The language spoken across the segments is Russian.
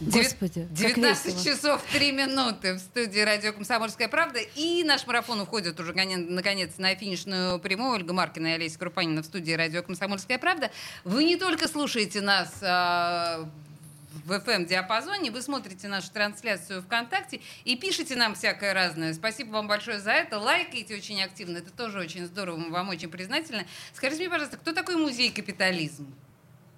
Господи, как 19 весело. часов 3 минуты в студии радио «Комсомольская правда». И наш марафон уходит уже, коне- наконец, на финишную прямую. Ольга Маркина и Олеся Крупанина в студии радио «Комсомольская правда». Вы не только слушаете нас а, в FM-диапазоне, вы смотрите нашу трансляцию ВКонтакте и пишите нам всякое разное. Спасибо вам большое за это. Лайкайте очень активно. Это тоже очень здорово. Мы вам очень признательны. Скажите мне, пожалуйста, кто такой музей «Капитализм»?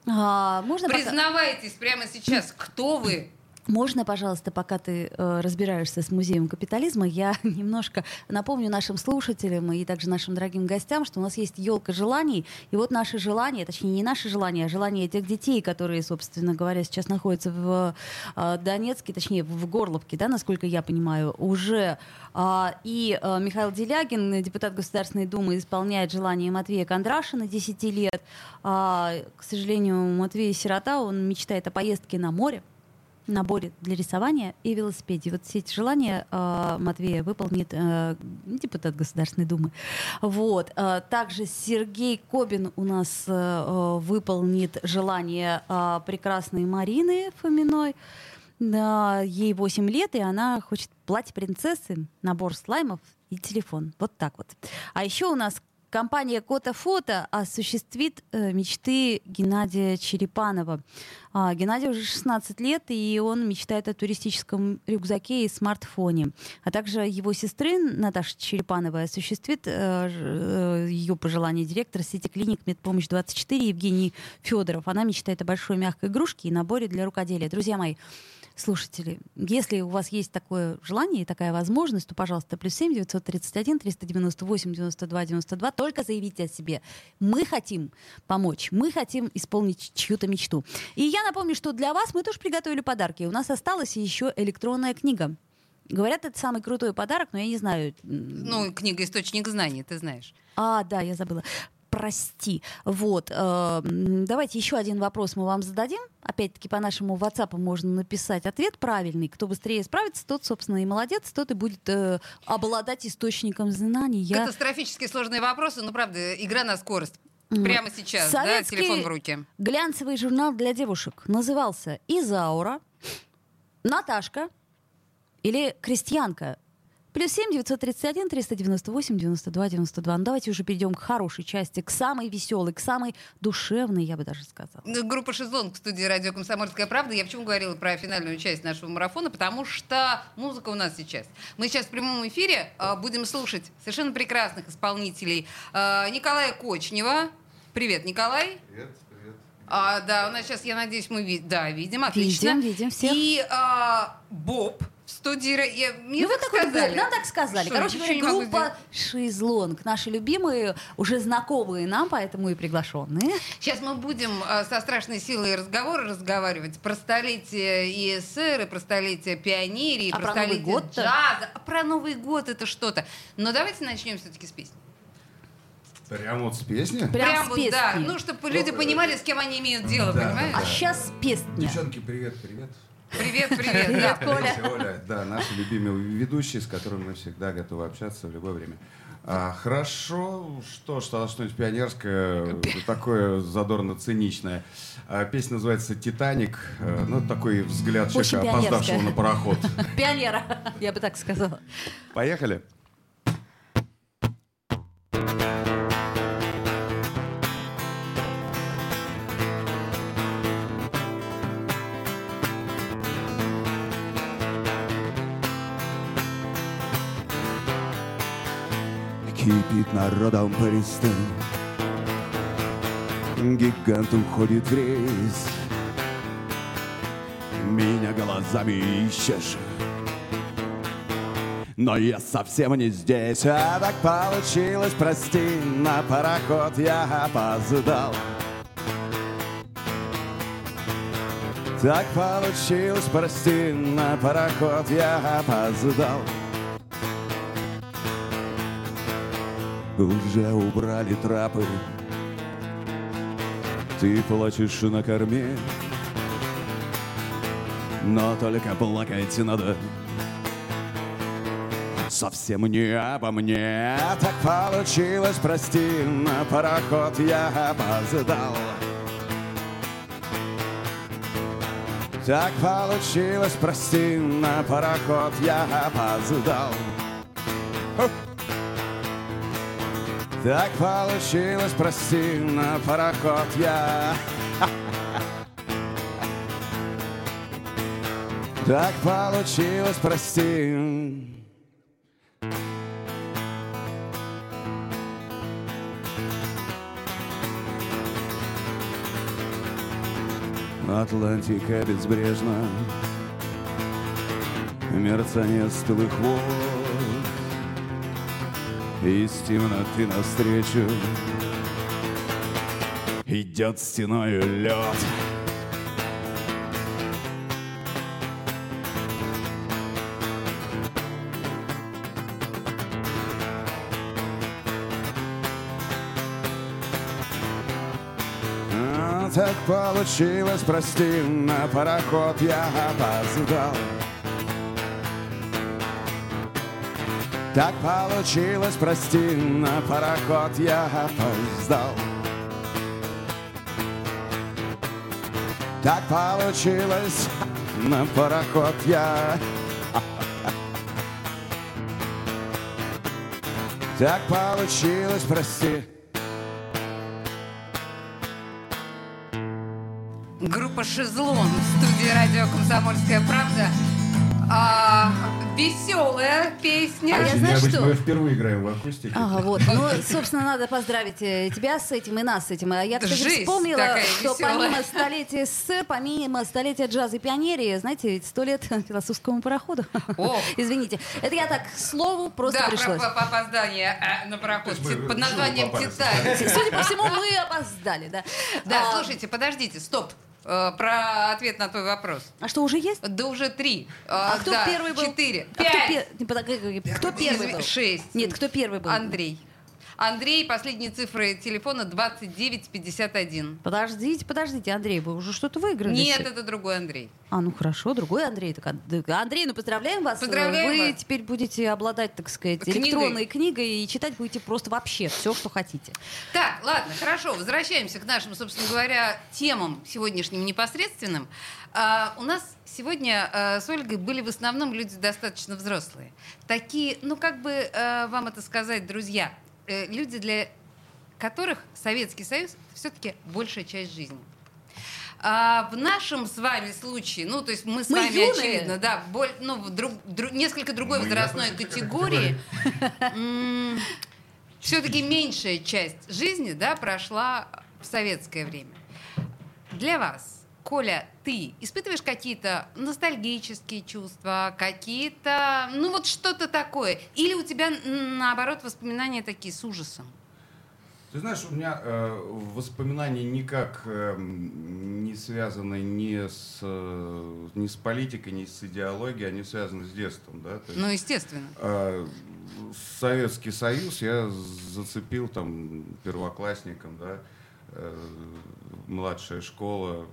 А, можно, пока- Признавайтесь прямо сейчас, кто вы? Можно, пожалуйста, пока ты э, разбираешься с музеем капитализма, я немножко напомню нашим слушателям и также нашим дорогим гостям, что у нас есть елка желаний, и вот наши желания, точнее не наши желания, а желания тех детей, которые, собственно говоря, сейчас находятся в э, Донецке, точнее в Горловке, да, насколько я понимаю, уже. А, и э, Михаил Делягин, депутат Государственной Думы, исполняет желание Матвея Кондрашина 10 лет. А, к сожалению, Матвей сирота, он мечтает о поездке на море наборе для рисования и велосипеде. Вот все эти желания э, Матвея выполнит э, депутат Государственной Думы. Вот. Э, также Сергей Кобин у нас э, э, выполнит желание э, прекрасной Марины Фоминой. Да, ей 8 лет, и она хочет платье принцессы, набор слаймов и телефон. Вот так вот. А еще у нас компания Кота Фото осуществит э, мечты Геннадия Черепанова. А, Геннадию уже 16 лет, и он мечтает о туристическом рюкзаке и смартфоне. А также его сестры Наташа Черепановой осуществит э, э, ее пожелание директор сети клиник Медпомощь 24 Евгений Федоров. Она мечтает о большой мягкой игрушке и наборе для рукоделия. Друзья мои, слушатели, если у вас есть такое желание и такая возможность, то, пожалуйста, плюс 7 931 398 92 92, только заявите о себе. Мы хотим помочь, мы хотим исполнить чью-то мечту. И я напомню, что для вас мы тоже приготовили подарки. У нас осталась еще электронная книга. Говорят, это самый крутой подарок, но я не знаю. Ну, книга «Источник знаний», ты знаешь. а, да, я забыла. Прости. Вот. э, м, давайте еще один вопрос мы вам зададим. Опять-таки по нашему WhatsApp можно написать ответ правильный. Кто быстрее справится, тот, собственно, и молодец, тот и будет э, обладать источником знаний. Я... Катастрофически сложные вопросы, но, правда, игра на скорость. Прямо сейчас, да, Советский телефон в руки. Глянцевый журнал для девушек назывался «Изаура», «Наташка» или «Крестьянка». Плюс 7 931 398 92 92. Ну, давайте уже перейдем к хорошей части, к самой веселой, к самой душевной, я бы даже сказала. Ну, Группа «Шезлонг» в студии радио «Комсомольская правда». Я почему говорила про финальную часть нашего марафона? Потому что музыка у нас сейчас. Мы сейчас в прямом эфире э, будем слушать совершенно прекрасных исполнителей. Э, Николая Кочнева. Привет, Николай. Привет, привет. А, да, у нас сейчас, я надеюсь, мы ви- да, видим, отлично. Видим, видим всех. И а, Боб студии... Я, мне ну, вы так такой сказали. Нам так сказали. Что, Короче говоря, группа «Шезлонг». Наши любимые, уже знакомые нам, поэтому и приглашенные. Сейчас мы будем а, со страшной силой разговора разговаривать про столетие ИСР, и про столетие пионерии, и А про, про Новый столетие год-то? джаза. А про Новый год это что-то. Но давайте начнем все-таки с песни. Прям вот с песни? Прям с вот, да. песни. Ну, чтобы люди понимали, с кем они имеют дело, Да, понимаешь? А сейчас песня. Девчонки, привет, привет. Привет, привет. Привет, да. Коля. Оля, да, наши любимые ведущие, с которыми мы всегда готовы общаться в любое время. А, хорошо, что, что что-нибудь пионерское, такое задорно-циничное. А, песня называется «Титаник». А, ну, такой взгляд Очень человека, опоздавшего на пароход. Пионера, я бы так сказала. Поехали. Кипит народом пристань Гигант уходит в рейс Меня глазами ищешь но я совсем не здесь, а так получилось, прости, на пароход я опоздал. Так получилось, прости, на пароход я опоздал. Уже убрали трапы, Ты плачешь на корме, но только плакать надо. Совсем не обо мне. Так получилось, прости, на пароход я опоздал. Так получилось, прости, на пароход я опоздал Так получилось, прости, на пароход я. Так получилось, прости. Атлантика безбрежна. Мерцание стылых вод Из темноты навстречу Идет стеною лед так получилось, прости, на пароход я опоздал. Так получилось, прости, на пароход я опоздал. Так получилось, на пароход я Так получилось, прости. Группа «Шезлон» в студии радио «Комсомольская правда». Веселая песня. А я знаю, что- Мы впервые играем в акустике. Ага, вот. Ну, собственно, надо поздравить э, тебя с этим и нас с этим. А я, кстати, Жизнь вспомнила, что веселая. помимо столетия СССР, помимо столетия джаза и пионерии, знаете, ведь сто лет философскому пароходу. О. Извините. Это я так, к слову, просто да, пришлось. про опоздание э, на пароход под названием. «Титаник». Судя по всему, мы опоздали, да. Да, А, слушайте, подождите, стоп. Э, Про ответ на твой вопрос. А что, уже есть? Да уже три. А Э, кто да, первый был? Четыре. А кто, Пять. пер- кто первый был? Шесть. Нет, кто первый был? Андрей. Андрей, последние цифры телефона 2951. Подождите, подождите, Андрей, вы уже что-то выиграли. Нет, это другой Андрей. А, ну хорошо, другой Андрей. Так, а- Андрей, ну поздравляем вас. Поздравляем Вы вас. теперь будете обладать, так сказать, Книгой. электронной книгой и читать будете просто вообще все, что хотите. Так, ладно, хорошо, возвращаемся к нашим, собственно говоря, темам сегодняшним непосредственным. А, у нас сегодня а, с Ольгой были в основном люди достаточно взрослые. Такие, ну как бы а, вам это сказать, друзья, э, люди, для которых Советский Союз все-таки большая часть жизни. А в нашем с вами случае, ну, то есть мы с Мы вами, юные. очевидно, да, боль- ну, в друг- дру- несколько другой Мы возрастной категории, все-таки меньшая часть жизни, да, прошла в советское время. Для вас, Коля, ты испытываешь какие-то ностальгические чувства, какие-то, ну вот что-то такое? Или у тебя, наоборот, воспоминания такие с ужасом? Ты знаешь, у меня э, воспоминания никак э, не связаны ни с, э, ни с политикой, ни с идеологией, они связаны с детством. Да? То есть, Ну, естественно. э, Советский Союз я зацепил там первоклассником, да, э, младшая школа.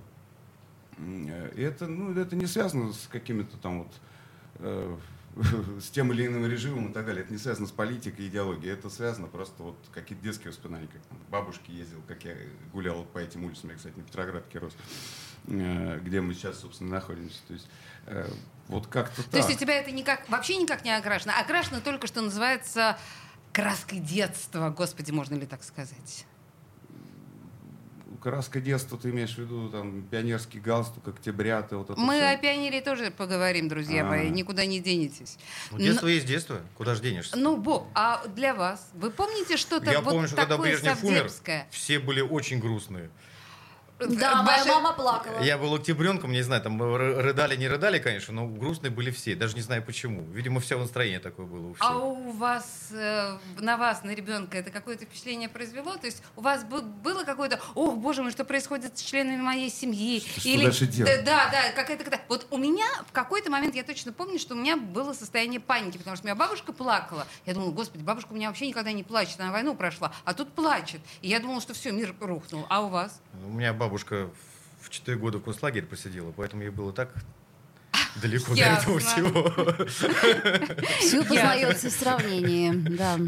М, э, И это, ну, это не связано с какими-то там вот э, с тем или иным режимом и так далее. Это не связано с политикой, идеологией. Это связано просто вот какие-то детские воспоминания, как там, к бабушке ездил, как я гулял по этим улицам. Я, кстати, на Петроградке рос, э, где мы сейчас, собственно, находимся. То есть э, вот как-то То так. есть у тебя это никак, вообще никак не окрашено. Окрашено только, что называется, краской детства. Господи, можно ли так сказать? Краска детства, ты имеешь в виду там пионерский галстук, октября, ты вот это Мы всё? о пионере тоже поговорим, друзья А. мои, никуда не денетесь. Ну, детство есть детство, куда же денешься? Ну, Боб, а для вас, вы помните что-то Я вот помню, что когда такое Брежнев умер, все были очень грустные. Да, моя мама плакала. Я был октябренком, не знаю, там ры- рыдали, не рыдали, конечно, но грустные были все, даже не знаю почему. Видимо, все настроение такое было у всех. А у вас, э, на вас, на ребенка, это какое-то впечатление произвело? То есть у вас бы- было какое-то, ох, боже мой, что происходит с членами моей семьи? Что дальше делать? Да, да, какая-то... какая- Вот у меня в какой-то момент, я точно помню, что у меня было состояние паники, потому что у меня бабушка плакала. Я думала, господи, бабушка у меня вообще никогда не плачет, она войну прошла, а тут плачет. И я думала, что все, мир рухнул. А у вас? У меня бабушка в 4 года в концлагере посидела, поэтому ей было так далеко до этого всего. Все познается в сравнении, да.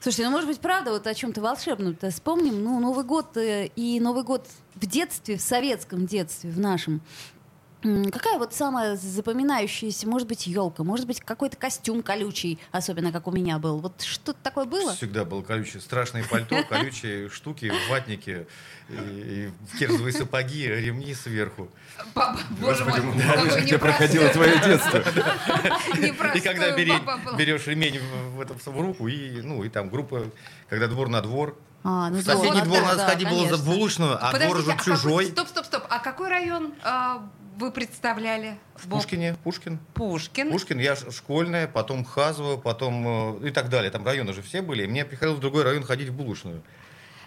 Слушайте, ну может быть, правда, вот о чем-то волшебном-то вспомним. Ну, Новый год э, и Новый год в детстве, в советском детстве, в нашем. Какая вот самая запоминающаяся, может быть, елка, может быть, какой-то костюм колючий, особенно как у меня был. Вот что-то такое было? Всегда был колючий. Страшные пальто, колючие штуки, ватники, и, и керзовые сапоги, ремни сверху. Боже мой, где проходило твое детство. И когда берешь ремень в руку, и ну и там группа, когда двор на двор, а, ну в соседний двор надо сходить было за булочную, а двор уже а чужой. Стоп, стоп, стоп. А какой район а, вы представляли? В Пушкине, Пушкин. Пушкин. Пушкин, я школьная, потом Хазово, потом э, и так далее. Там районы же все были. мне приходилось в другой район ходить в булочную.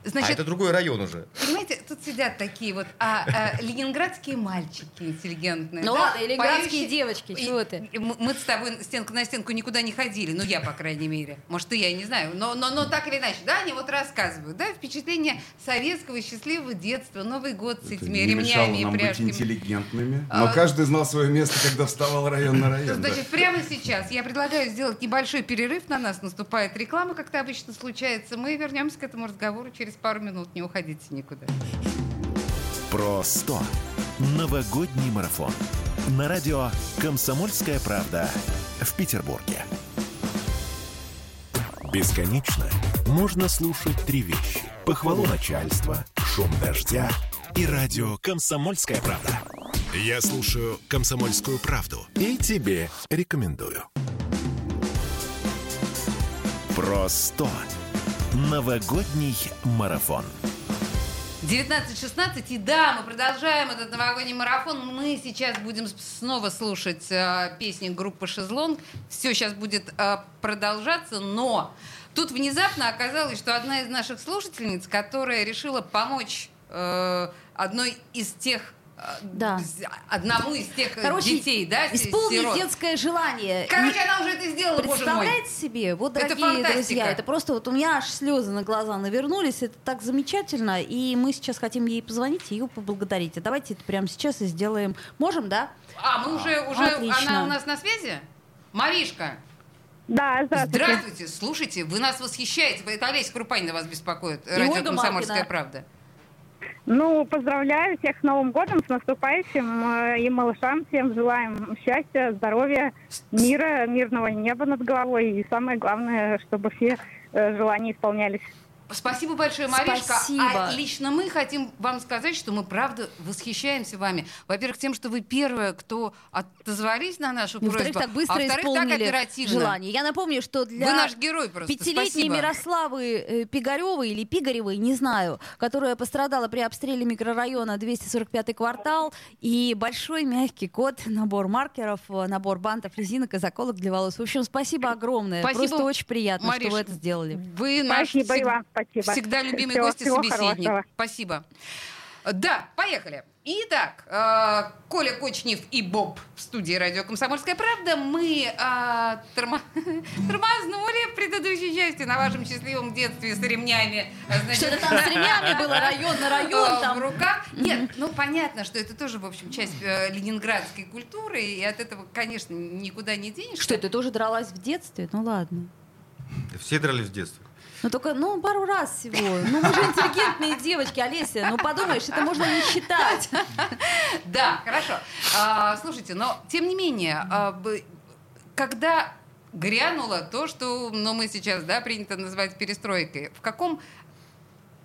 Значит, а это другой район уже. Понимаете, тут сидят такие вот а, а, ленинградские мальчики интеллигентные. Ну да, ладно, ленинградские поющие. девочки, чего ты? Мы, с тобой стенку на стенку никуда не ходили, ну я, по крайней мере. Может, и я, не знаю. Но, но, но так или иначе, да, они вот рассказывают, да, впечатление советского счастливого детства, Новый год с этими это ремнями и пряжками. быть интеллигентными, но а, каждый знал свое место, когда вставал район на район. Значит, да. прямо сейчас я предлагаю сделать небольшой перерыв, на нас наступает реклама, как это обычно случается. Мы вернемся к этому разговору через пару минут. Не уходите никуда. Про 100. Новогодний марафон. На радио «Комсомольская правда» в Петербурге. Бесконечно можно слушать три вещи. Похвалу начальства, шум дождя и радио «Комсомольская правда». Я слушаю «Комсомольскую правду» и тебе рекомендую. Про 100. Новогодний марафон. 19.16, и да, мы продолжаем этот новогодний марафон. Мы сейчас будем снова слушать э, песни группы «Шезлонг». Все сейчас будет э, продолжаться, но тут внезапно оказалось, что одна из наших слушательниц, которая решила помочь э, одной из тех да. одному из тех Короче, детей, да, исполнить сирот. детское желание. Короче, Не... она уже это сделала, Представляете себе? Вот, дорогие это друзья, это просто вот у меня аж слезы на глаза навернулись, это так замечательно, и мы сейчас хотим ей позвонить и ее поблагодарить. А давайте это прямо сейчас и сделаем. Можем, да? А, мы уже, уже Отлично. она у нас на связи? Маришка. Да, здравствуйте. Здравствуйте. Слушайте, вы нас восхищаете. Это Олеся Крупанина вас беспокоит. И Радио «Комсомольская правда». Ну, поздравляю всех с Новым годом, с наступающим. Э, и малышам всем желаем счастья, здоровья, мира, мирного неба над головой. И самое главное, чтобы все э, желания исполнялись. Спасибо большое, Маришка. Спасибо. А лично мы хотим вам сказать, что мы правда восхищаемся вами. Во-первых, тем, что вы первые, кто отозвались на нашу ну, просьбу. так быстро а исполнили так оперативно. желание. Я напомню, что для вы наш герой просто. пятилетней Спасибо. Мирославы э, Пигаревой или Пигаревой, не знаю, которая пострадала при обстреле микрорайона 245 квартал, и большой мягкий код, набор маркеров, э, набор бантов, резинок и заколок для волос. В общем, спасибо огромное. Спасибо. Просто очень приятно, Мариш, что вы это сделали. Вы наш... Спасибо и вам спасибо. Всегда любимый всего, гость и собеседник. Хорошего. Спасибо. Да, поехали. Итак, э, Коля Кочнев и Боб в студии радио «Комсомольская правда». Мы э, торма... тормознули в предыдущей части на вашем счастливом детстве с ремнями. Значит, Что-то там с ремнями было, район на район. Э, там. В руках. Нет, ну понятно, что это тоже, в общем, часть ленинградской культуры, и от этого, конечно, никуда не денешься. Что, ты тоже дралась в детстве? Ну ладно. Все дрались в детстве. Ну только, ну, пару раз всего. Ну, мы же интеллигентные девочки, Олеся. Ну, подумаешь, это можно не считать. Да, хорошо. А, слушайте, но тем не менее, а, когда грянуло то, что ну, мы сейчас да, принято называть перестройкой, в каком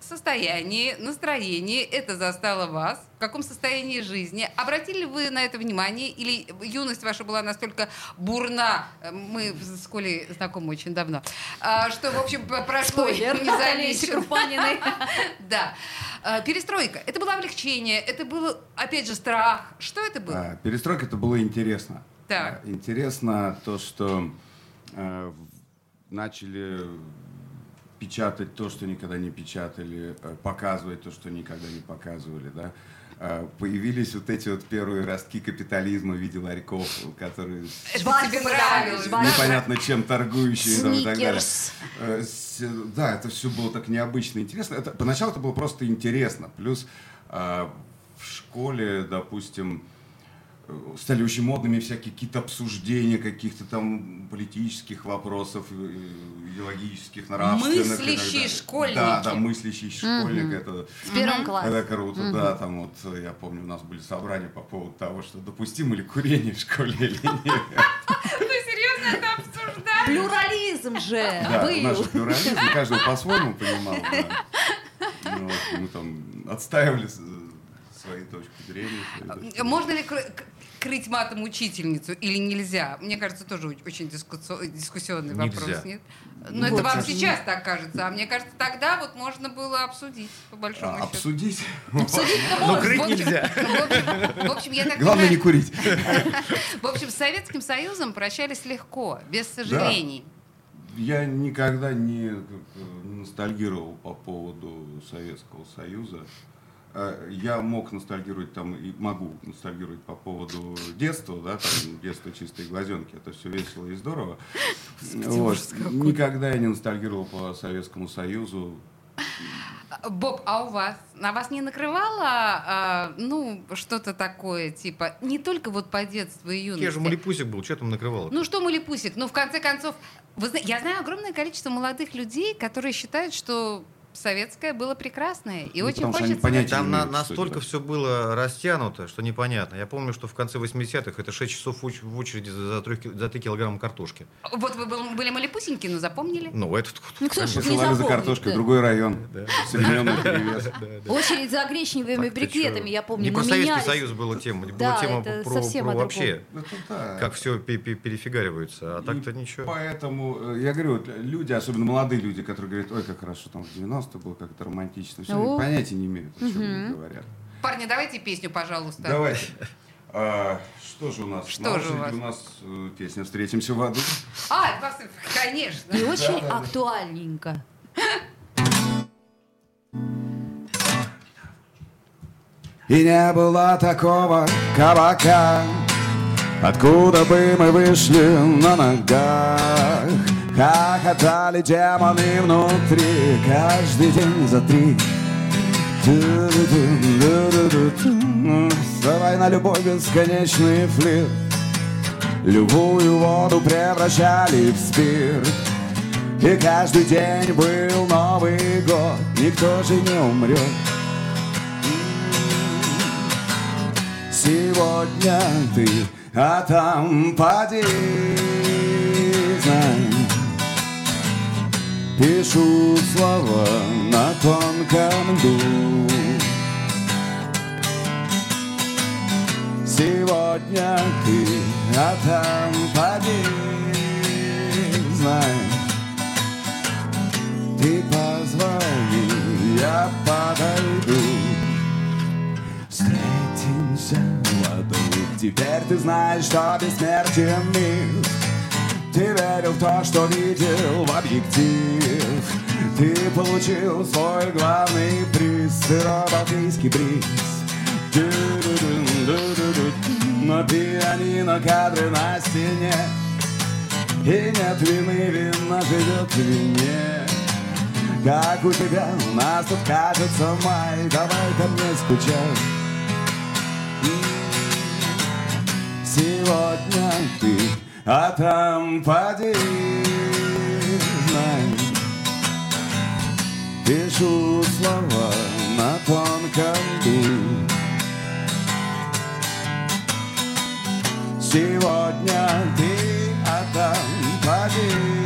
состоянии, настроении это застало вас? В каком состоянии жизни? Обратили вы на это внимание? Или юность ваша была настолько бурна? Мы с Колей знакомы очень давно. А, что, в общем, прошло незамеченной. Да. А, перестройка. Это было облегчение, это было, опять же, страх. Что это было? А, перестройка это было интересно. Так. Интересно то, что э, начали печатать то, что никогда не печатали, э, показывать то, что никогда не показывали, да. А, появились вот эти вот первые ростки капитализма в виде ларьков, которые тебе нравилось, непонятно чем торгующие там, и так далее. Э, да, это все было так необычно интересно. Это, поначалу это было просто интересно. Плюс а, в школе, допустим, стали очень модными всякие какие-то обсуждения каких-то там политических вопросов, идеологических, нравственных. Мыслящий школьник. Да, да, мыслящий школьник. Mm-hmm. Это, В первом классе. Это круто, mm-hmm. да. Там вот, я помню, у нас были собрания по поводу того, что допустимо ли курение в школе или нет. Вы серьезно это обсуждали? Плюрализм же Да, наш плюрализм, каждый по-своему понимал. Мы там отстаивали свои точки зрения. Можно ли крыть матом учительницу или нельзя? Мне кажется, тоже очень дискуссионный нельзя. вопрос, нет? Но вот, это вам сейчас так кажется, а мне кажется, тогда вот можно было обсудить, по большому а, счету. Обсудить? Обсудить Но крыть нельзя. В общем, я так Главное не курить. В общем, с Советским Союзом прощались легко, без сожалений. Я никогда не ностальгировал по поводу Советского Союза. Э, я мог ностальгировать там и могу ностальгировать по поводу детства, да, там детство чистой глазенки, это все весело и здорово. Вот. Никогда я не ностальгировал по Советскому Союзу. Боб, а у вас? На вас не накрывало, а, ну, что-то такое, типа, не только вот по детству и юности? Я же малипусик был, что там накрывало? Ну, что малипусик? Ну, в конце концов, вы, я знаю огромное количество молодых людей, которые считают, что советское было прекрасное. И ну, очень хочется... Понятия Там на, настолько все было растянуто, что непонятно. Я помню, что в конце 80-х это 6 часов в очереди за 3, за 3 килограмма картошки. Вот вы были малипусенькие, но запомнили? Ну, это... Ну, кто же не за картошкой, да. другой район. Да. Современный перевес. Очередь за гречневыми брикетами, я помню, Не про Советский Союз была тема, была тема про вообще, как все перефигаривается, а так-то ничего. Поэтому, э, я говорю, люди, особенно молодые люди, которые говорят, ой, как хорошо, там в 90 90 было как-то романтично. Все, О. понятия не имеют, о чем они говорят. Парни, давайте песню, пожалуйста. Давайте. А, что же у нас? Что же у вас? У нас э, песня «Встретимся в аду». А, конечно. И очень да, да, актуальненько. И не было такого кабака, Откуда бы мы вышли на ногах Хохотали демоны внутри Каждый день за три. Давай на любовь бесконечный флирт Любую воду превращали в спирт И каждый день был Новый год Никто же не умрет. Сегодня ты, а там поди Пишу слова на тонком льду Сегодня ты, а там поди Знай, ты позвони, я подойду. Встретимся в аду. Теперь ты знаешь, что бессмертен мир ты верил в то, что видел в объектив. Ты получил свой главный приз Сырой балтийский бриз На пианино кадры на стене. И нет вины, вина живет в вине. Как у тебя, у нас тут кажется май Давай ко мне скучай. Сегодня ты а там поди, знай, Пишу слова на тонком льду. Сегодня ты, а там поди,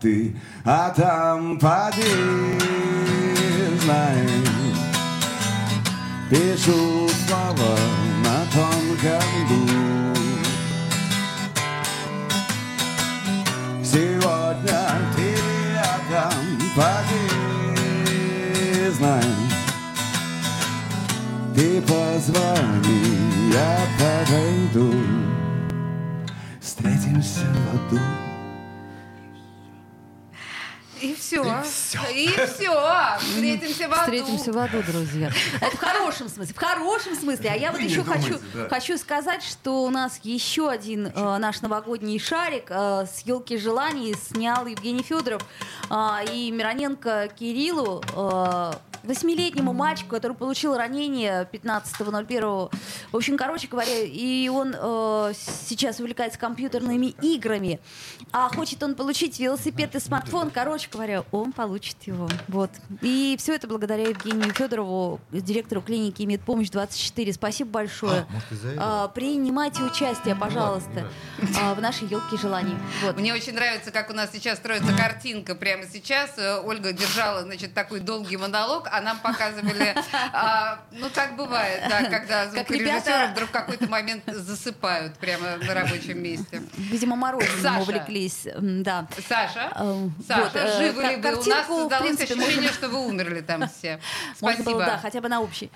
ты, а там поди, знай, Пишу слова на тонком льду Сегодня ты рядом, поди, знай Ты позвони, я подойду. Встретимся в аду все. И все. И все. Встретимся в аду. Встретимся в аду, друзья. Это в хорошем смысле. В хорошем смысле. А я вот еще хочу, хочу сказать, что у нас еще один э, наш новогодний шарик э, с елки желаний снял Евгений Федоров э, и Мироненко Кириллу. Э, восьмилетнему мальчику, который получил ранение 15.01. В общем, короче говоря, и он э, сейчас увлекается компьютерными играми, а хочет он получить велосипед и смартфон, короче говоря, он получит его. Вот. И все это благодаря Евгению Федорову, директору клиники «Медпомощь 24». Спасибо большое. А, может, принимайте участие, пожалуйста, а, в нашей елке желаний. Вот. Мне очень нравится, как у нас сейчас строится картинка прямо сейчас. Э, Ольга держала, значит, такой долгий монолог, а нам показывали, а, ну так бывает, да, когда звукорежиссеры вдруг в какой-то момент засыпают прямо на рабочем месте. Видимо, мороженым увлеклись, да. Саша, э, Саша, вот, э, живы ли вы? У нас создалось ощущение, что вы умерли там все. Спасибо. да, хотя бы на общий.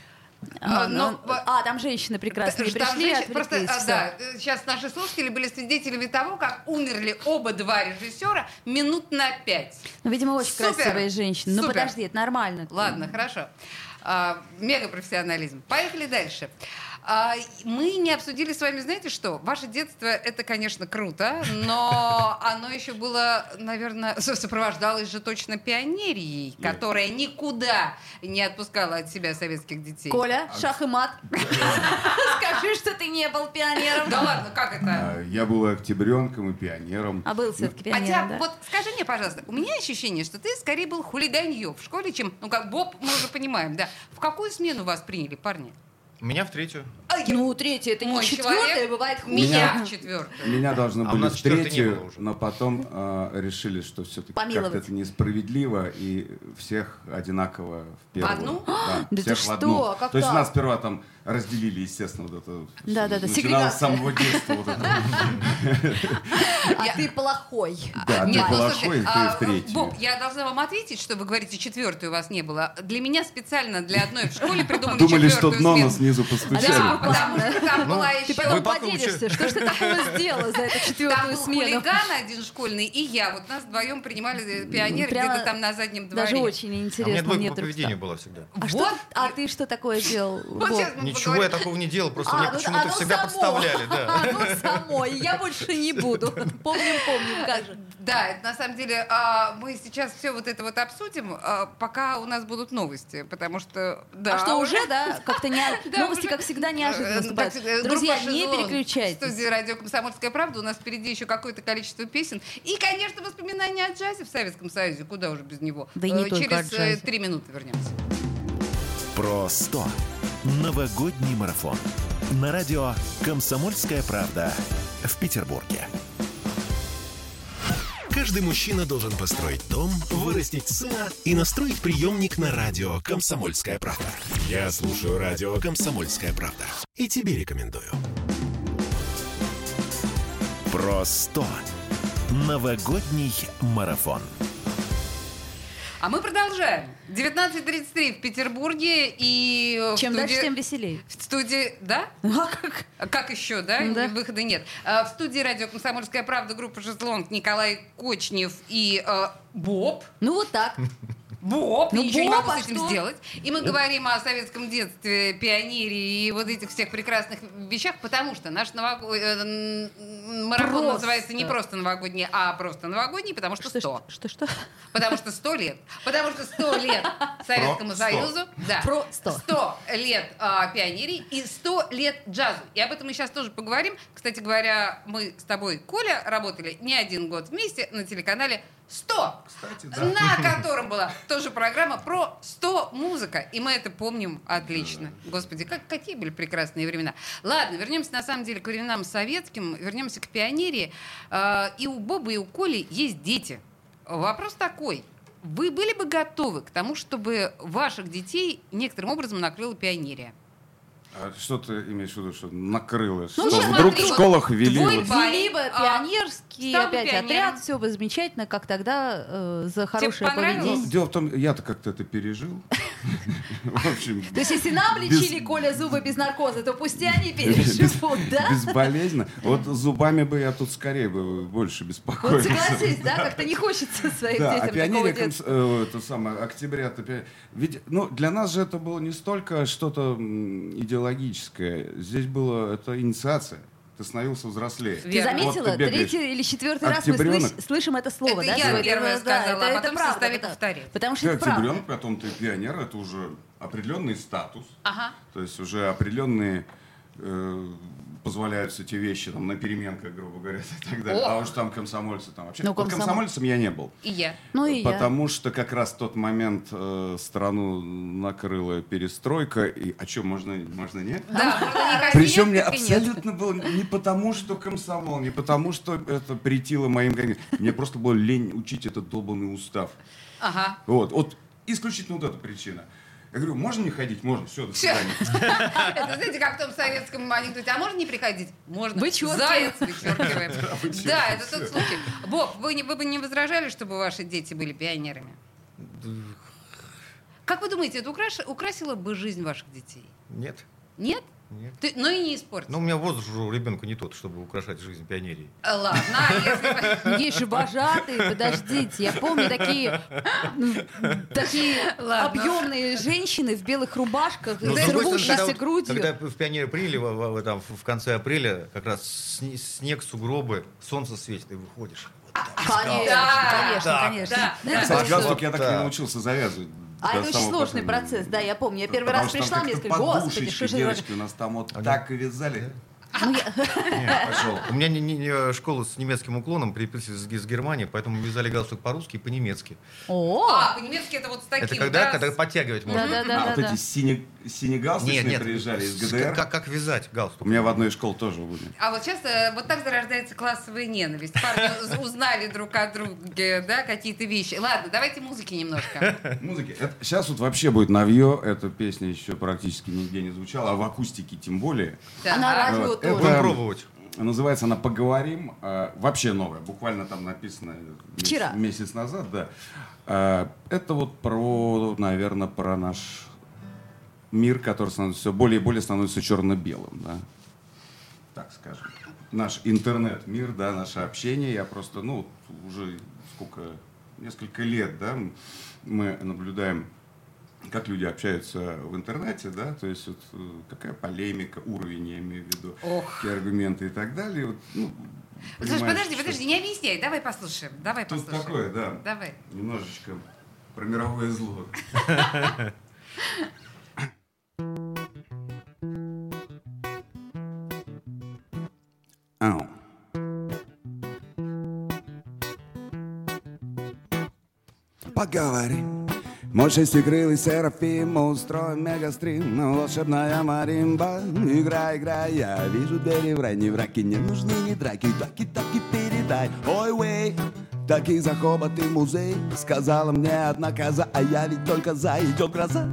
А, но, ну, но, а, там женщины прекрасные там пришли, женщины, просто, а, да, сейчас наши слушатели были свидетелями того, как умерли оба два режиссера минут на пять. Ну, видимо, очень Супер. красивые женщины. Ну, Супер. подожди, это нормально. Ладно, хорошо. А, мега профессионализм. Поехали дальше. А, мы не обсудили с вами, знаете что? Ваше детство это, конечно, круто, но оно еще было, наверное, сопровождалось же точно пионерией, которая никуда не отпускала от себя советских детей. Коля, а шах и мат. Скажи, что ты не был пионером. Да ладно, как это? А, я был октябренком и пионером. А был все-таки пионером, Хотя, вот скажи мне, пожалуйста, у меня ощущение, что ты скорее был хулиганье в школе, чем, ну как Боб, мы уже понимаем, да. В какую смену вас приняли, парни? Меня в третью. А, ну, третья это не четвертая, бывает хуже. Меня в четвертую. Меня должны а были в третью, но потом э, решили, что все-таки как-то это несправедливо, и всех одинаково в первую. В одну? Да, да всех ты в одну. что? Как То есть у нас сперва там разделили, естественно, вот это. Да, да, да. Начиналось с самого детства. Вот это. А ты плохой. Да, ты ну, плохой, ты в третью. Боб, я должна вам ответить, что вы говорите, четвертую у вас не было. Для меня специально для одной в школе придумали Думали, что дно нас снизу постучали. Потому что там была еще... Ты потом поделишься, что ж ты такого сделала за эту четвертую смену. Там был хулиган один школьный, и я. Вот нас вдвоем принимали пионеры где-то там на заднем дворе. Даже очень интересно. А мне двойка по поведению было всегда. А ты что такое делал? Ничего я такого не делал, просто а, меня ну, почему-то всегда подставляли. Оно само, я больше не буду. Помним, помним, как же. Да, это на самом деле а, мы сейчас все вот это вот обсудим, а, пока у нас будут новости, потому что... Да, а что уже, да? Как-то не... Новости, как всегда, неожиданно наступают. Э, Друзья, не переключайтесь. В студии радио «Комсомольская правда» у нас впереди еще какое-то количество песен. И, конечно, воспоминания о джазе в Советском Союзе. Куда уже без него. Да и не э, Через три минуты вернемся. Про 100. Новогодний марафон. На радио «Комсомольская правда» в Петербурге. Каждый мужчина должен построить дом, вырастить сына и настроить приемник на радио «Комсомольская правда». Я слушаю радио «Комсомольская правда» и тебе рекомендую. Про 100. Новогодний марафон. А мы продолжаем. 19.33 в Петербурге и... Чем студии... дальше, тем веселее. В студии... Да? Ну, а как? А как еще, да? да? Выхода нет. А, в студии радио «Комсомольская правда» группа «Шезлонг» Николай Кочнев и э, Боб. Ну, вот так. Боб, ну, ничего Боб, не могу а с этим что? сделать. И мы говорим о советском детстве, пионере и вот этих всех прекрасных вещах, потому что наш новогод... Э, марафон просто. называется не просто новогодний, а просто новогодний, потому что сто. Что, что? Потому что сто лет. Потому что сто лет Советскому Союзу. Да. Про сто. Сто лет а, пионерии и сто лет джазу. И об этом мы сейчас тоже поговорим. Кстати говоря, мы с тобой, Коля, работали не один год вместе на телеканале 100, Кстати, да. на котором была тоже программа про 100 музыка. И мы это помним отлично. Господи, как, какие были прекрасные времена. Ладно, вернемся на самом деле к временам советским, вернемся к пионерии. А, и у Боба, и у Коли есть дети. Вопрос такой. Вы были бы готовы к тому, чтобы ваших детей некоторым образом накрыла пионерия? А что ты имеешь в виду, что накрыло? Ну, что вдруг в школах ввели? Твой вот... Ввели бы а, пионерский а, опять пионером. отряд, все бы замечательно, как тогда э, за хорошее поведение. Ну, дело в том, я-то как-то это пережил. В общем, то есть если нам лечили, Коля, зубы без наркоза, то пусть и они переживут, да? Безболезненно. Вот зубами бы я тут скорее бы больше беспокоился. Вот согласись, да, как-то не хочется своим детям Да, а пионерия, э, это самое, октября, ведь, ну, для нас же это было не столько что-то идеологическое. Здесь было это инициация. Ты становился взрослее. Ты заметила? Вот ты Третий или четвертый раз мы слыш, слышим это слово, это да? Я первая сказала, да, а потом это правда, повторил. Потому что ты это октябренок, потом ты пионер, это уже определенный статус. Ага. То есть уже определенные э, позволяются эти вещи там на переменках, грубо говоря, и так далее. О! А уж там комсомольцы там вообще. Ну, комсомол... комсомольцем я не был. И я. Ну и Потому я. что как раз в тот момент э, страну накрыла перестройка. И о чем можно, можно нет? Да, Причем мне абсолютно было не потому, что комсомол, не потому, что это притило моим Мне просто было лень учить этот долбанный устав. Ага. Вот, вот исключительно вот эта причина. Я говорю, можно не ходить? Можно. Все, до свидания. Это, знаете, как в том советском анекдоте. А можно не приходить? Можно. Заяц вычеркиваем. Да, это тот случай. Боб, вы, вы бы не возражали, чтобы ваши дети были пионерами? Как вы думаете, это украсило бы жизнь ваших детей? Нет. Нет? Нет. Ты, ну и не испортил. Ну, у меня возраст у ребенка не тот, чтобы украшать жизнь пионерии. Э, ладно, если... Есть же вожатые, подождите. Я помню такие, такие объемные женщины в белых рубашках, ну, с рвущейся грудью. Когда в пионеры приняли в, конце апреля, как раз снег, сугробы, солнце светит, и выходишь. Конечно, конечно, конечно. Кстати, галстук я так и научился завязывать. А это очень сложный процесс, да, я помню. Я первый раз пришла, мне сказали, господи, что же... девочки у нас там вот так и вязали. Ну, я... пошел. У меня не, не, школа с немецким уклоном, переписывались с, с Германии, поэтому вязали галстук по-русски и по-немецки. О! А, по-немецки это вот с таким, Это когда, да? когда подтягивать можно. Да, да, да, а, вот эти сине, синегалстучные нет, нет, приезжали из ГДР? Как, как вязать галстук? У меня в одной из школ тоже были. А вот сейчас э, вот так зарождается классовая ненависть. Парни узнали друг о друге, да, какие-то вещи. Ладно, давайте музыки немножко. Музыки. сейчас вот вообще будет новье. Эта песня еще практически нигде не звучала, а в акустике тем более. А на радио тоже. Будем пробовать. Называется она «Поговорим». Э, вообще новая. Буквально там написано Вчера. Месяц, назад, да. Э, это вот про, наверное, про наш мир, который становится все более и более становится черно-белым, да. Так скажем. Наш интернет-мир, да, наше общение. Я просто, ну, уже сколько, несколько лет, да, мы наблюдаем как люди общаются в интернете, да, то есть вот э, какая полемика, уровень, я имею в виду, Ох. какие аргументы и так далее. Вот, ну, Слушай, подожди, что... подожди, не объясняй, давай послушаем, давай Тут послушаем. такое, да. Давай. Немножечко про мировое зло. Поговорим мой шестикрылый серафим, мы устроим мегастрим. Волшебная маримба, играй, играй Я вижу двери в рай, не враки, не нужны ни драки. Таки, таки, передай, ой, вей Таких за хобот и музей. Сказала мне одна коза, а я ведь только за. Идет гроза,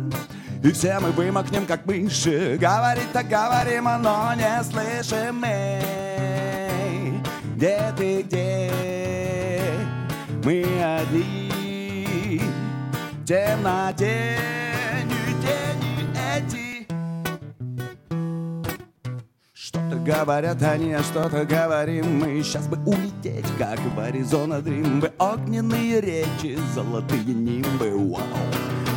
и все мы вымокнем, как мыши. Говорит, так говорим, но не слышим мы Где ты, где? Мы одни темноте ни тени эти? Что-то говорят они, а что-то говорим мы. Сейчас бы улететь, как в Аризона Дрим. Бы Огненные речи, золотые нимбы, вау.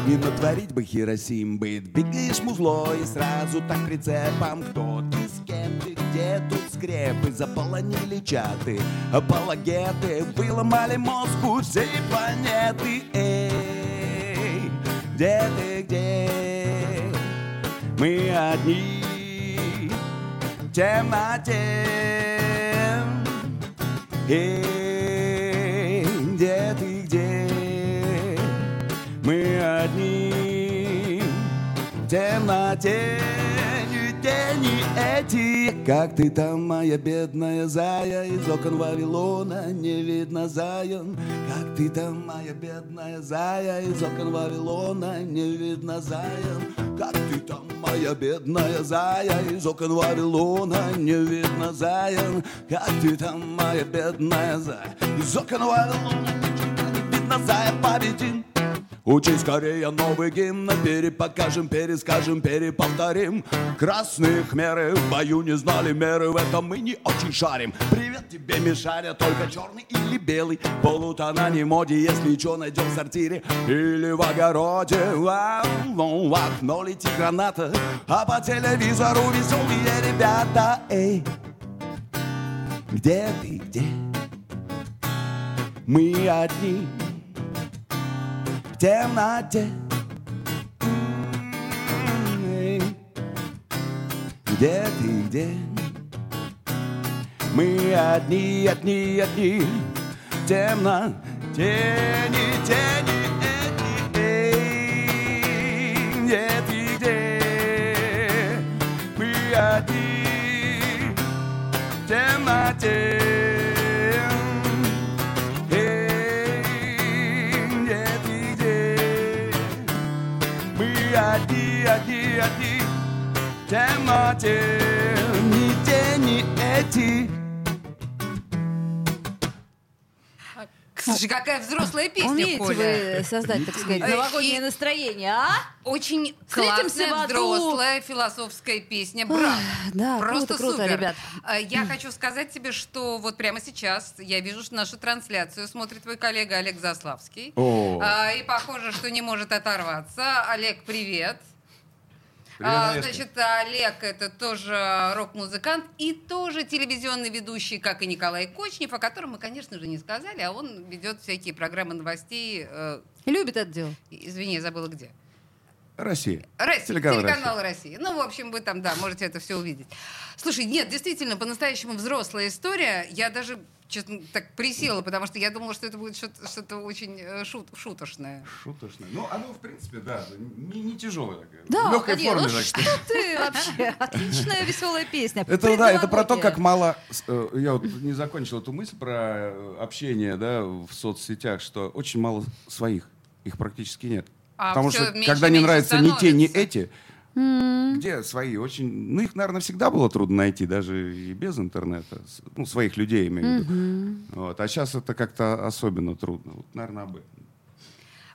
Не натворить бы Хиросимбы. Двигаешь музло и сразу так прицепом Кто ты, с кем ты, где тут скрепы Заполонили чаты, апологеты. Выломали мозг у всей планеты. Эй где ты, где мы одни в темноте. Эй, где ты, где мы одни в темноте. Тени эти Как ты там, моя бедная зая, из окон Вавилона не видно заян. Как ты там, моя бедная зая, из окон Вавилона не видно заян. Как ты там, моя бедная зая, из окон Вавилона не видно заян. Как ты там, моя бедная зая, из окон Вавилона не видно зая, победим. Учи скорее новый гимн, перепокажем, перескажем, переповторим. Красных меры в бою не знали меры, в этом мы не очень шарим. Привет тебе, Мишаря, только черный или белый. Полутона не моде, если что, найдем в сортире или в огороде. Вау, в окно летит граната, а по телевизору веселые ребята. Эй, где ты, где? Мы одни в темноте. Где ты, где? Мы одни, одни, одни, темно, тени, тени, эти, эй, где ты, где? Мы одни, в темноте. В темноте ни тени эти Слушай, какая взрослая песня, Умеете Коля. вы создать, так сказать, новогоднее настроение, а? Очень классная, взрослая философская песня. Браво. Да, Просто круто, круто, супер. ребят. А, Я хочу сказать тебе, что вот прямо сейчас я вижу, что нашу трансляцию смотрит твой коллега Олег Заславский. О. А, И похоже, что не может оторваться. Олег, привет. Привет, А, значит, Олег это тоже рок-музыкант и тоже телевизионный ведущий, как и Николай Кочнев, о котором мы, конечно же, не сказали, а он ведет всякие программы новостей. э, Любит это дело. извини, я забыла где. Россия. Россия, Телеканал телеканал, Россия. Ну, в общем, вы там, да, можете это все увидеть. Слушай, нет, действительно, по-настоящему взрослая история. Я даже, честно, так присела, потому что я думала, что это будет что-то, очень э, шут, шутошное. Шуточное. Ну, оно, в принципе, да, не, не тяжелое такое. Да, в легкой конечно. форме, Ну что ты вообще? Отличная веселая песня. Это да, это про то, как мало. э, Я вот не закончил эту мысль про э, общение, да, в соцсетях, что очень мало своих, их практически нет. А Потому что меньше, когда не нравятся ни те, ни эти, где свои? Очень, ну их, наверное, всегда было трудно найти, даже и без интернета. Ну своих людей имею в виду. Вот. А сейчас это как-то особенно трудно. Вот, наверное, об этом.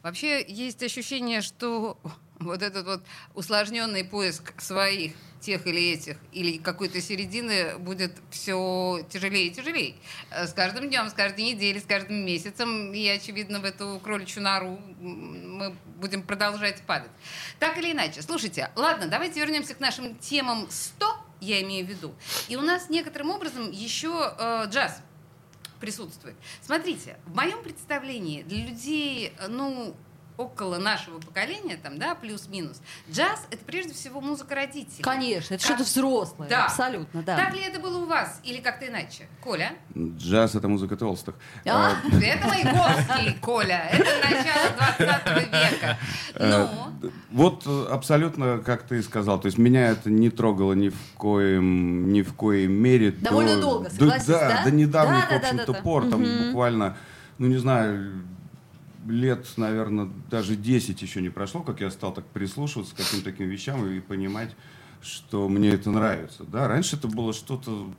Вообще есть ощущение, что вот этот вот усложненный поиск своих, тех или этих, или какой-то середины будет все тяжелее и тяжелее. Э, С каждым днем, с каждой неделей, с каждым месяцем, и, очевидно, в эту кроличью нору мы будем продолжать падать. Так или иначе, слушайте, ладно, давайте вернемся к нашим темам 100, я имею в виду. И у нас некоторым образом еще э, джаз присутствует. Смотрите, в моем представлении для людей, э, ну, около нашего поколения, там, да, плюс-минус, джаз — это прежде всего музыка родителей. Конечно, это Как- что-то взрослое. Да. Абсолютно, да. Так ли это было у вас или как-то иначе? Коля? Джаз — это музыка толстых. А? Это Маяковский, Коля. Это начало 20 века. Э, Ну, Вот абсолютно, как ты сказал, то есть меня это не трогало ни в коем, ни в коей мере. Довольно до- долго, до- согласись, да? да? до недавних, Да, да, в общем-то, пор, там буквально, ну не знаю, лет, наверное, даже 10 еще не прошло, как я стал так прислушиваться к каким-то таким вещам и понимать, что мне это нравится. Да, раньше это было что-то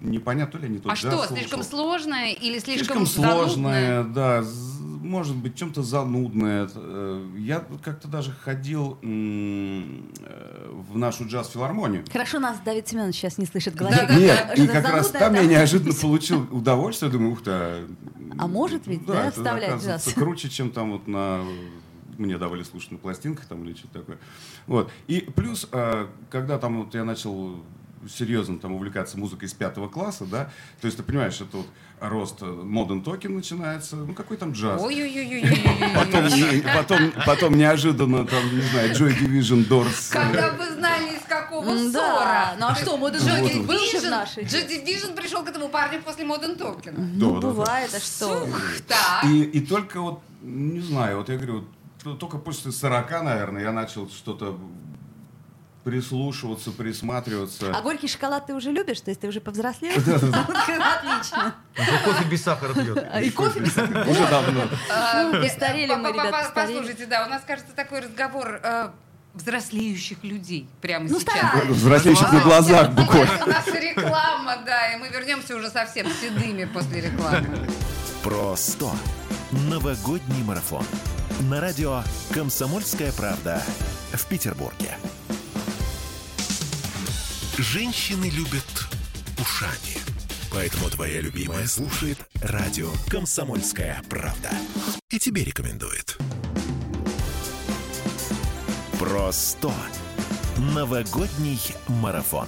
непонятно, ли не то а что, слишком сложное или слишком, Слишком сложное, да, з- может быть, чем-то занудное. Э, Я как-то даже ходил э, в нашу джаз-филармонию. Хорошо, нас Давид Семенович сейчас не слышит в голове. Да-да. Нет, и Что-то как раз занудное, там да? я неожиданно получил удовольствие. Думаю, ух ты. А, А может ведь, да, это, вставлять джаз? круче, чем там вот на мне давали слушать на пластинках там или что-то такое. Вот. И плюс, э, когда там вот я начал серьезно там увлекаться музыкой с пятого класса, да, то есть ты понимаешь, это вот рост Modern Talking начинается, ну какой там джаз. Потом, потом, потом неожиданно, там, не знаю, Joy Division, Doors. Когда вы знали, из какого ссора. Ну а что, Modern был Division- нашей? Джо Division пришел к этому парню после Modern Talking. Ну, бывает, а что? И, только вот, не знаю, вот я говорю, только после 40, наверное, я начал что-то прислушиваться, присматриваться. А горький шоколад ты уже любишь? То есть ты уже повзрослел? Отлично. Кофе без сахара пьет. И кофе без сахара? Уже давно. Постарели мы, ребята, Послушайте, да, у нас, кажется, такой разговор взрослеющих людей прямо ну, сейчас. Взрослеющих на глазах буквально. У нас реклама, да, и мы вернемся уже совсем седыми после рекламы. Про 100. Новогодний марафон. На радио «Комсомольская правда» в Петербурге. Женщины любят ушами. Поэтому твоя любимая слушает радио «Комсомольская правда». И тебе рекомендует. Про 100. Новогодний марафон.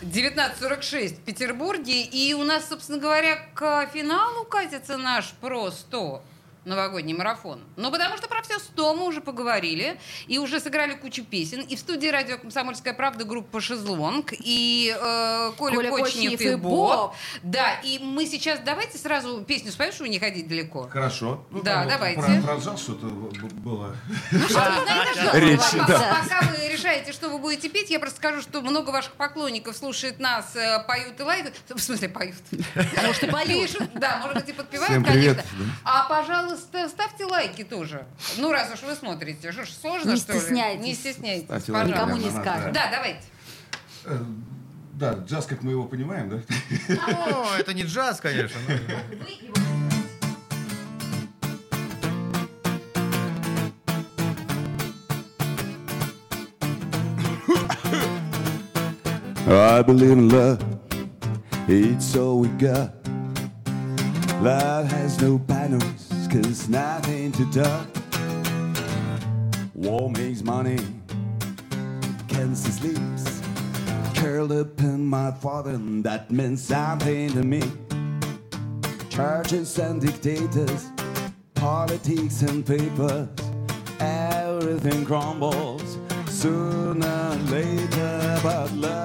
19.46 в Петербурге. И у нас, собственно говоря, к финалу катится наш про 100 новогодний марафон. Ну, потому что про все сто мы уже поговорили, и уже сыграли кучу песен. И в студии радио «Комсомольская правда» группа «Шезлонг», и э, Коля, Коля Кочнев, Кочнев и Боб. Да, и мы сейчас давайте сразу песню споем, чтобы не ходить далеко. Хорошо. Ну, да, там давайте. Вот про, про что-то было. Ну, что Речь, да. Пока вы решаете, что вы будете петь, я просто скажу, что много ваших поклонников слушает нас, э, поют и лайкают. В смысле, поют. Потому что поют. Да, может быть, и подпевают, конечно. А, пожалуйста, ставьте лайки тоже. Ну, раз уж вы смотрите. Что ж, сложно, не что ли? Стесняйтесь. Не стесняйтесь. Ставьте Никому не скажем. Да, давайте. Э, да, джаз, как мы его понимаем, да? О, это не джаз, конечно. I believe in love, it's all we got. Love has no panels. Cause nothing to do. War makes money, Kansas sleeps. Curled up in my father, and that means something to me. Churches and dictators, politics and papers, everything crumbles sooner or later, but love,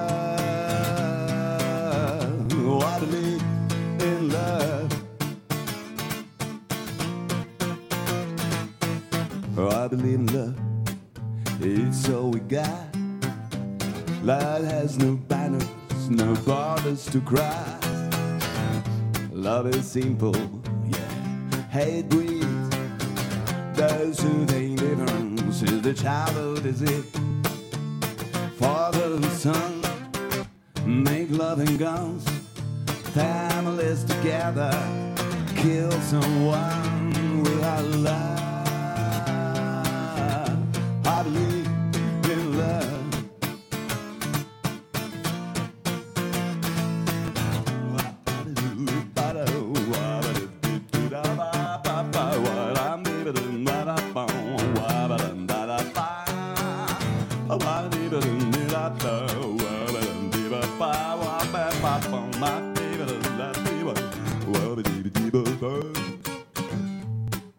I believe in love, it's all we got. Love has no banners, no borders to cross. Love is simple, yeah. Hate breeds. Those who think difference is the childhood is it. Father and son make loving guns. Families together kill someone without love.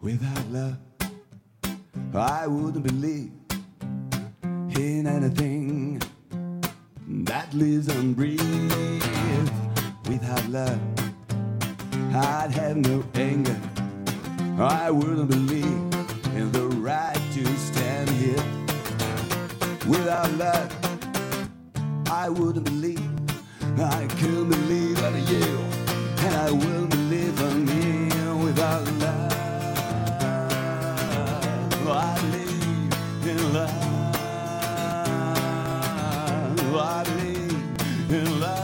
Without love, I wouldn't believe in anything that lives and breathes. Without love, I'd have no anger. I wouldn't believe in the right to stand here. Without love, I wouldn't believe. I couldn't believe in you, and I will believe in you without love. Love. I believe in love.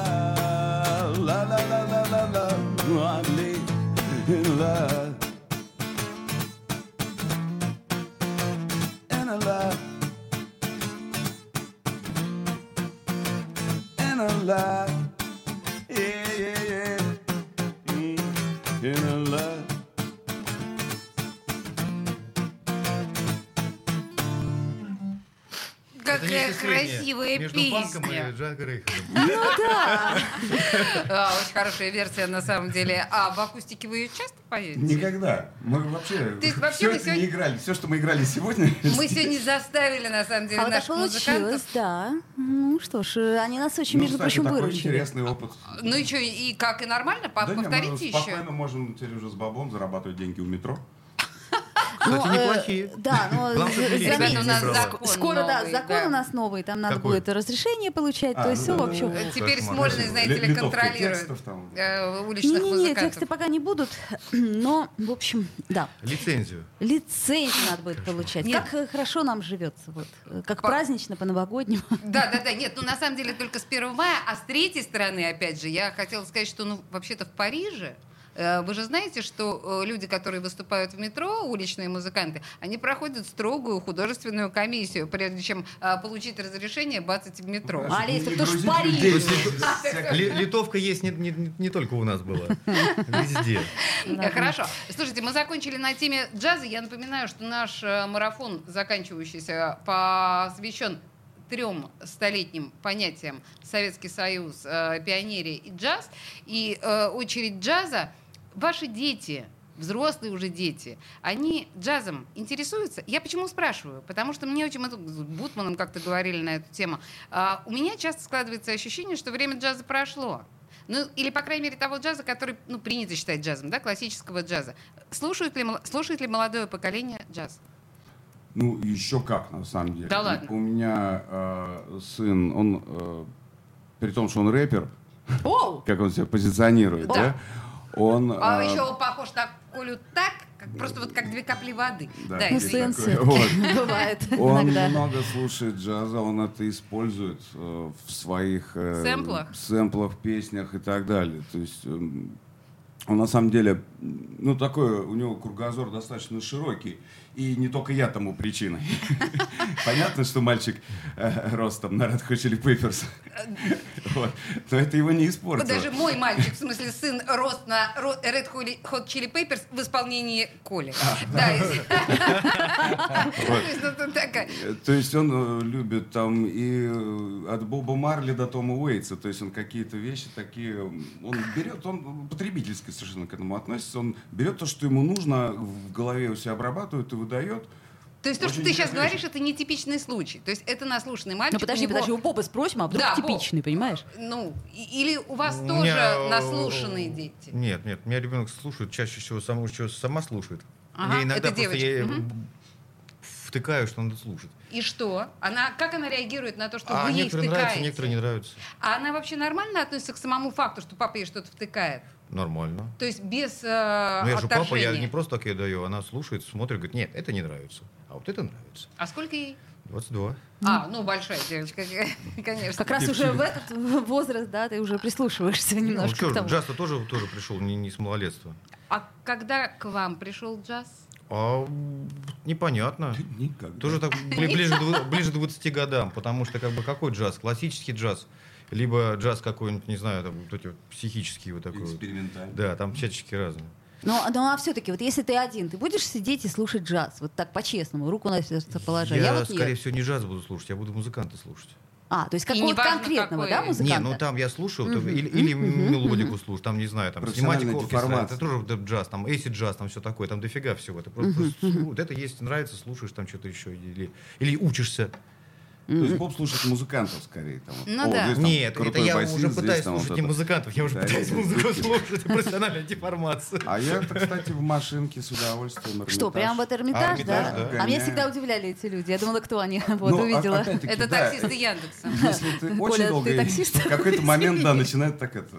Между песня. Банком и Джанго Рейхером. Ну да. А, Очень хорошая версия на самом деле. А в акустике вы ее часто поете? Никогда. Мы вообще, То есть вообще все мы это сегодня- не играли. Все, что мы играли сегодня. Мы сегодня заставили, на самом деле, А наших музыкантов. получилось, да. Ну что ж, э, они нас очень, Ну, между кстати, прочим, такой выручили. интересный опыт. Ну и что, и как, и нормально? Повторите еще? спокойно можем теперь уже с бабом зарабатывать деньги у метро. Кстати, но, неплохие. Э, да, но закон Скоро, новый, да, закон да. у нас новый, там надо Какой? будет разрешение получать, а, то есть ну, все вообще. Ну, Теперь Смольный, знаете ли, контролирует э, уличных не, не, не, тексты пока не будут, но, в общем, да. Лицензию. Лицензию надо будет получать. Нет. Как э, хорошо нам живется, вот, э, как по... празднично, по-новогоднему. Да, да, да, нет, ну на самом деле только с 1 мая, а с третьей стороны, опять же, я хотела сказать, что, ну, вообще-то в Париже вы же знаете, что э, люди, которые выступают в метро, уличные музыканты, они проходят строгую художественную комиссию, прежде чем э, получить разрешение бацать в метро. А, Олеся, кто ж в Париже? Литовка есть не, не, не только у нас была. Везде. Хорошо. Слушайте, мы закончили на теме джаза. Я напоминаю, что наш марафон, заканчивающийся, посвящен трем столетним понятиям Советский Союз, э, пионерия и джаз. И э, очередь джаза ваши дети, взрослые уже дети, они джазом интересуются? Я почему спрашиваю? Потому что мне очень... Мы с Бутманом как-то говорили на эту тему. А, у меня часто складывается ощущение, что время джаза прошло. Ну, или, по крайней мере, того джаза, который ну, принято считать джазом, да, классического джаза. Слушают ли, слушает ли молодое поколение джаз? Ну, еще как, на самом деле. Да ладно? У меня э, сын, он, э, при том, что он рэпер, Оу! как он себя позиционирует, да, да он... А, а еще он похож на Колю так, как, просто вот как две капли воды. Да, да эссенция. Вот. Бывает Он иногда. много слушает джаза, он это использует э, в своих... Э, сэмплах? Сэмплах, песнях и так далее. То есть... Э, он на самом деле, ну такой, у него кругозор достаточно широкий. И не только я тому причиной. Понятно, что мальчик э, ростом на Red Hot Chili Peppers. вот. Но это его не испортило. Даже мой мальчик, в смысле сын, рост на Red Hot Chili Peppers в исполнении Коли. А. Да. Ну, то есть он э, любит там и э, от Боба Марли до Тома Уэйтса. То есть он какие-то вещи такие... Он берет, он потребительски совершенно к этому относится. Он берет то, что ему нужно, в голове у себя обрабатывает и выдает. То есть то, что ты сейчас говоришь, это не типичный случай. То есть это наслушанный мальчик. Ну подожди, него... подожди, у Боба спросим, а вдруг да, типичный, Боб. понимаешь? Ну, или у вас у тоже меня... наслушанные дети? Нет, нет, меня ребенок слушает, чаще всего сама, сама слушает. Ага, я иногда это просто я угу. втыкаю, что надо слушать. И что? Она, как она реагирует на то, что а вы ей втыкаете? нравится, некоторые не нравятся. А она вообще нормально относится к самому факту, что папа ей что-то втыкает? Нормально. То есть без э, Ну я же папа, я не просто так ей даю, она слушает, смотрит, говорит, нет, это не нравится, а вот это нравится. А сколько ей? 22. А, ну большая девочка, конечно. Как раз уже в этот возраст, да, ты уже прислушиваешься ну, немножко ну, к тому. Джаз-то тоже, тоже пришел не, не с малолетства. А когда к вам пришел джаз? А, непонятно. Никогда. Тоже так ближе, ближе к 20 годам, потому что как бы какой джаз? Классический джаз – либо джаз какой-нибудь, не знаю, там вот эти вот психические вот такой. Экспериментальный. Вот. Да, там всячески разные. Ну, ну а все-таки, вот если ты один, ты будешь сидеть и слушать джаз, вот так по-честному, руку на сердце положа. Я, я вот скорее нет. всего, не джаз буду слушать, я буду музыканта слушать. А, то есть какого-то конкретного, какой... да, музыканта? Не, ну там я слушаю, uh-huh, или, или uh-huh, мелодику слушаю, там, не знаю, там, синематику это тоже джаз, там, эйси джаз, там все такое, там дофига всего. Это просто, uh-huh, uh-huh. вот это есть, нравится, слушаешь там что-то еще, или, или учишься. То есть поп слушает музыкантов скорее. Там, ну О, да. Здесь, там, Нет, это я басист, уже пытаюсь слушать вот не музыкантов, я уже да, пытаюсь музыку слушать, профессиональная деформация. А я, кстати, в машинке с удовольствием. Что, прям вот Эрмитаж, а, да? А меня всегда удивляли эти люди. Я думала, кто они. Вот, ну, увидела. Это таксисты Яндекса. Если ты очень долго... В какой-то момент, да, начинает так это...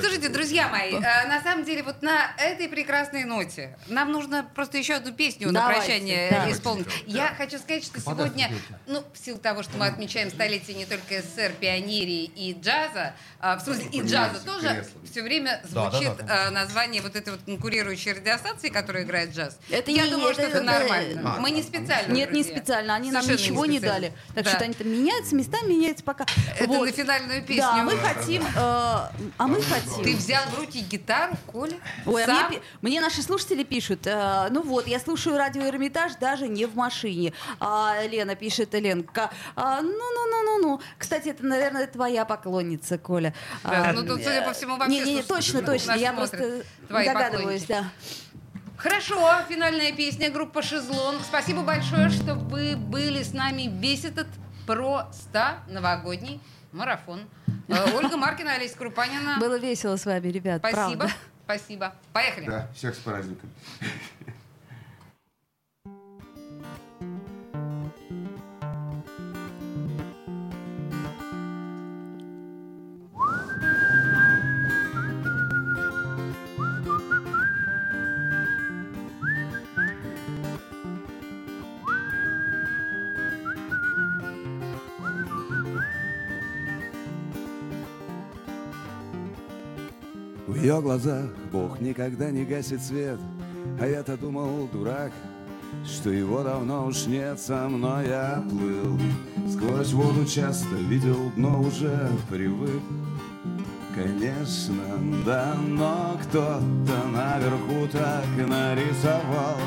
Слушайте, друзья мои, э, на самом деле, вот на этой прекрасной ноте нам нужно просто еще одну песню на прощание исполнить. Я хочу сказать, что сегодня, ну, в силу того, что мы отмечаем столетие не только СССР, пионерии и джаза, а, в смысле и джаза тоже, все время звучит да, да, да. название вот этой вот конкурирующей радиостанции, которая играет джаз. Это Я не, думаю, это, что это, это нормально. А, Мы не специально. Нет, друзья. не специально. Они Совершенно нам ничего не, не дали. Так да. что они там меняются, местами меняются пока. Это вот. на финальную песню. Да, мы хотим, э, а мы хотим. Ты взял в руки гитару, Коля? Ой, а мне, мне наши слушатели пишут, э, ну вот, я слушаю радио Эрмитаж даже не в машине. А, Лена пишет, Ленка, а, ну-ну-ну-ну-ну. Кстати, это, наверное, твоя поклонница, Коля. Да, а, ну тут, судя по всему, вообще... Не, не, точно, точно. Я просто догадываюсь, да. Хорошо, финальная песня группа «Шезлонг». Спасибо большое, что вы были с нами весь этот просто новогодний марафон. Э, Ольга Маркина, Олеся Крупанина. Было весело с вами, ребят, Спасибо, правда. спасибо. Поехали. Да, всех с праздником. ее глазах Бог никогда не гасит свет, а я-то думал, дурак, что его давно уж нет со мной я плыл. Сквозь воду часто видел дно уже привык. Конечно, да, но кто-то наверху так нарисовал.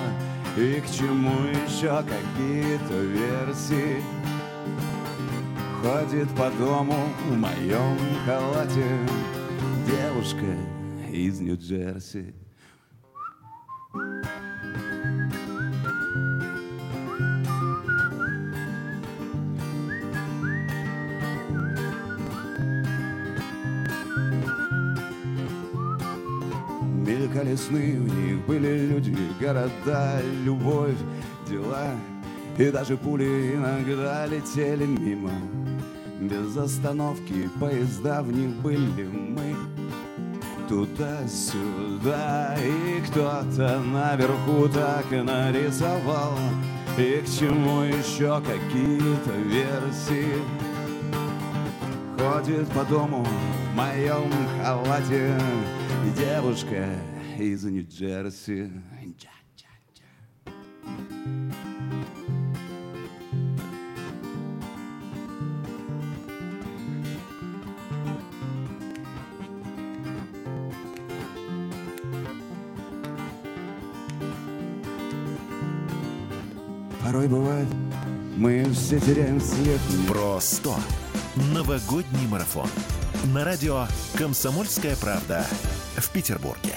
И к чему еще какие-то версии? Ходит по дому в моем халате Девушка из Нью-Джерси Мелькали сны, у них были люди, города, любовь, дела. И даже пули иногда летели мимо. Без остановки поезда в них были мы Туда-сюда, и кто-то наверху так нарисовал. И к чему еще какие-то версии? Ходит по дому в моем халате Девушка из Нью-Джерси Порой бывает, мы все теряем свет. Про 100. Новогодний марафон. На радио «Комсомольская правда» в Петербурге.